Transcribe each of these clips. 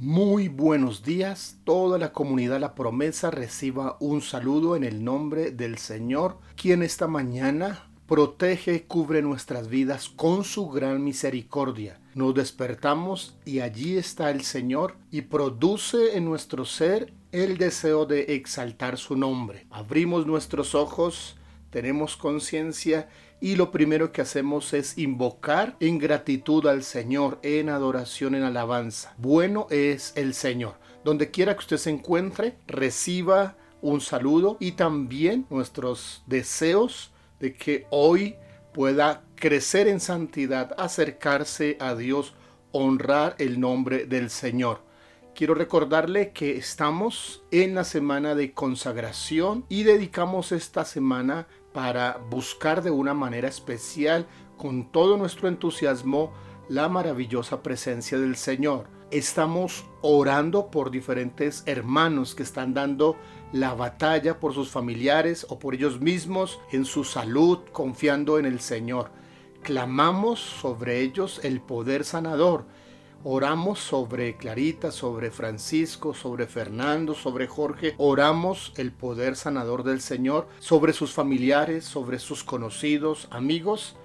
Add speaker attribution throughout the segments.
Speaker 1: Muy buenos días, toda la comunidad La Promesa reciba un saludo en el nombre del Señor, quien esta mañana protege y cubre nuestras vidas con su gran misericordia. Nos despertamos y allí está el Señor y produce en nuestro ser el deseo de exaltar su nombre. Abrimos nuestros ojos, tenemos conciencia y lo primero que hacemos es invocar en gratitud al Señor, en adoración, en alabanza. Bueno es el Señor. Donde quiera que usted se encuentre, reciba un saludo y también nuestros deseos de que hoy pueda crecer en santidad, acercarse a Dios, honrar el nombre del Señor. Quiero recordarle que estamos en la semana de consagración y dedicamos esta semana para buscar de una manera especial, con todo nuestro entusiasmo, la maravillosa presencia del Señor. Estamos orando por diferentes hermanos que están dando la batalla por sus familiares o por ellos mismos en su salud, confiando en el Señor. Clamamos sobre ellos el poder sanador Oramos sobre Clarita, sobre Francisco, sobre Fernando, sobre Jorge. Oramos el poder sanador del Señor sobre sus familiares, sobre sus conocidos, amigos.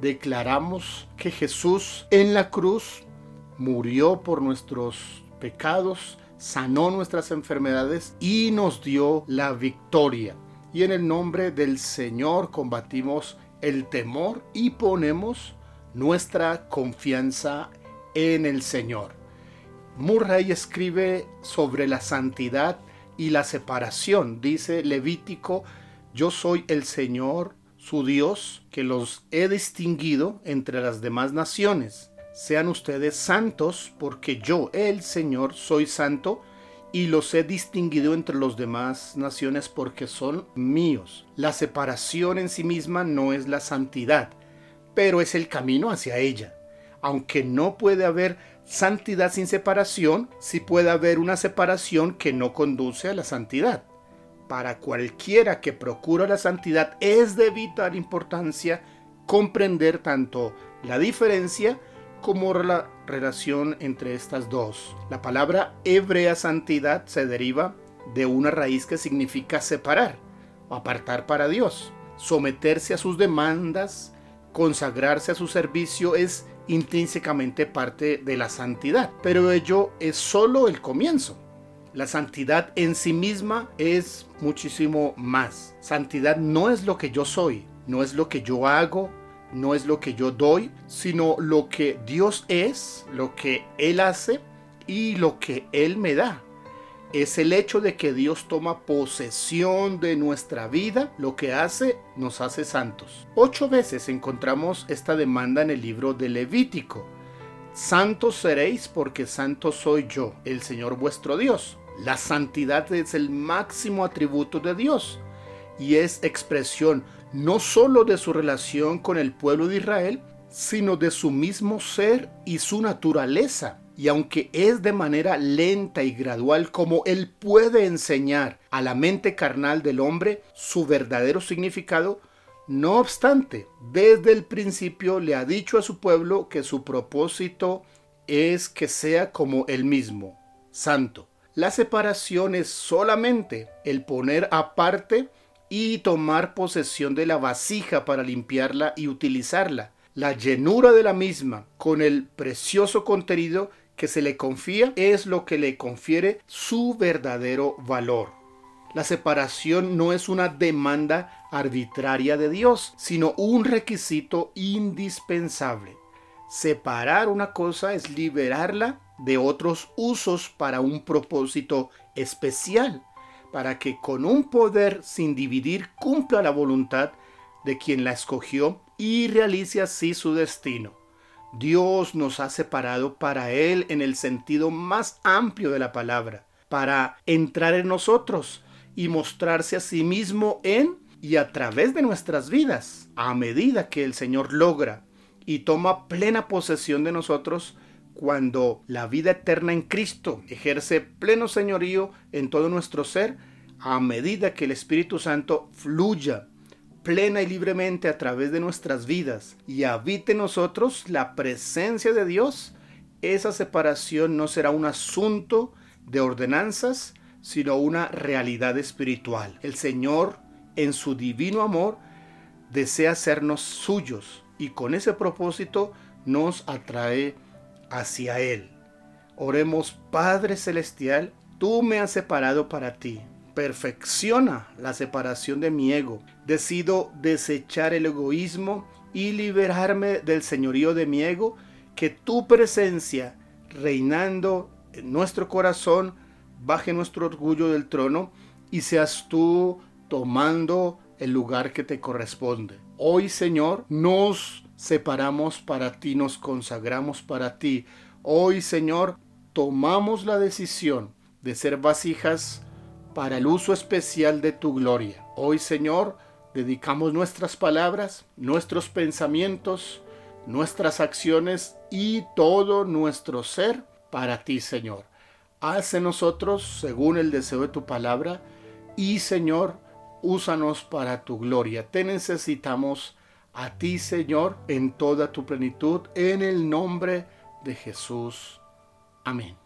Speaker 1: Declaramos que Jesús en la cruz murió por nuestros pecados, sanó nuestras enfermedades y nos dio la victoria. Y en el nombre del Señor combatimos el temor y ponemos nuestra confianza en el Señor. Murray escribe sobre la santidad y la separación. Dice Levítico, yo soy el Señor, su Dios, que los he distinguido entre las demás naciones. Sean ustedes santos, porque yo, el Señor, soy santo, y los he distinguido entre los demás naciones porque son míos. La separación en sí misma no es la santidad, pero es el camino hacia ella aunque no puede haber santidad sin separación, sí puede haber una separación que no conduce a la santidad. Para cualquiera que procura la santidad es de vital importancia comprender tanto la diferencia como la relación entre estas dos. La palabra hebrea santidad se deriva de una raíz que significa separar apartar para Dios. Someterse a sus demandas, consagrarse a su servicio es intrínsecamente parte de la santidad, pero ello es solo el comienzo. La santidad en sí misma es muchísimo más. Santidad no es lo que yo soy, no es lo que yo hago, no es lo que yo doy, sino lo que Dios es, lo que Él hace y lo que Él me da es el hecho de que Dios toma posesión de nuestra vida, lo que hace nos hace santos. Ocho veces encontramos esta demanda en el libro de Levítico. Santos seréis porque santo soy yo, el Señor vuestro Dios. La santidad es el máximo atributo de Dios y es expresión no sólo de su relación con el pueblo de Israel, sino de su mismo ser y su naturaleza y aunque es de manera lenta y gradual como Él puede enseñar a la mente carnal del hombre su verdadero significado, no obstante, desde el principio le ha dicho a su pueblo que su propósito es que sea como Él mismo, santo. La separación es solamente el poner aparte y tomar posesión de la vasija para limpiarla y utilizarla. La llenura de la misma con el precioso contenido que se le confía es lo que le confiere su verdadero valor. La separación no es una demanda arbitraria de Dios, sino un requisito indispensable. Separar una cosa es liberarla de otros usos para un propósito especial, para que con un poder sin dividir cumpla la voluntad de quien la escogió y realice así su destino. Dios nos ha separado para Él en el sentido más amplio de la palabra, para entrar en nosotros y mostrarse a sí mismo en y a través de nuestras vidas, a medida que el Señor logra y toma plena posesión de nosotros cuando la vida eterna en Cristo ejerce pleno señorío en todo nuestro ser, a medida que el Espíritu Santo fluya plena y libremente a través de nuestras vidas y habite en nosotros la presencia de Dios, esa separación no será un asunto de ordenanzas, sino una realidad espiritual. El Señor, en su divino amor, desea hacernos suyos y con ese propósito nos atrae hacia Él. Oremos, Padre Celestial, tú me has separado para ti. Perfecciona la separación de mi ego. Decido desechar el egoísmo y liberarme del señorío de mi ego. Que tu presencia, reinando en nuestro corazón, baje nuestro orgullo del trono y seas tú tomando el lugar que te corresponde. Hoy, Señor, nos separamos para ti, nos consagramos para ti. Hoy, Señor, tomamos la decisión de ser vasijas para el uso especial de tu gloria. Hoy, Señor, dedicamos nuestras palabras, nuestros pensamientos, nuestras acciones y todo nuestro ser para ti, Señor. Haz en nosotros según el deseo de tu palabra y, Señor, úsanos para tu gloria. Te necesitamos a ti, Señor, en toda tu plenitud, en el nombre de Jesús. Amén.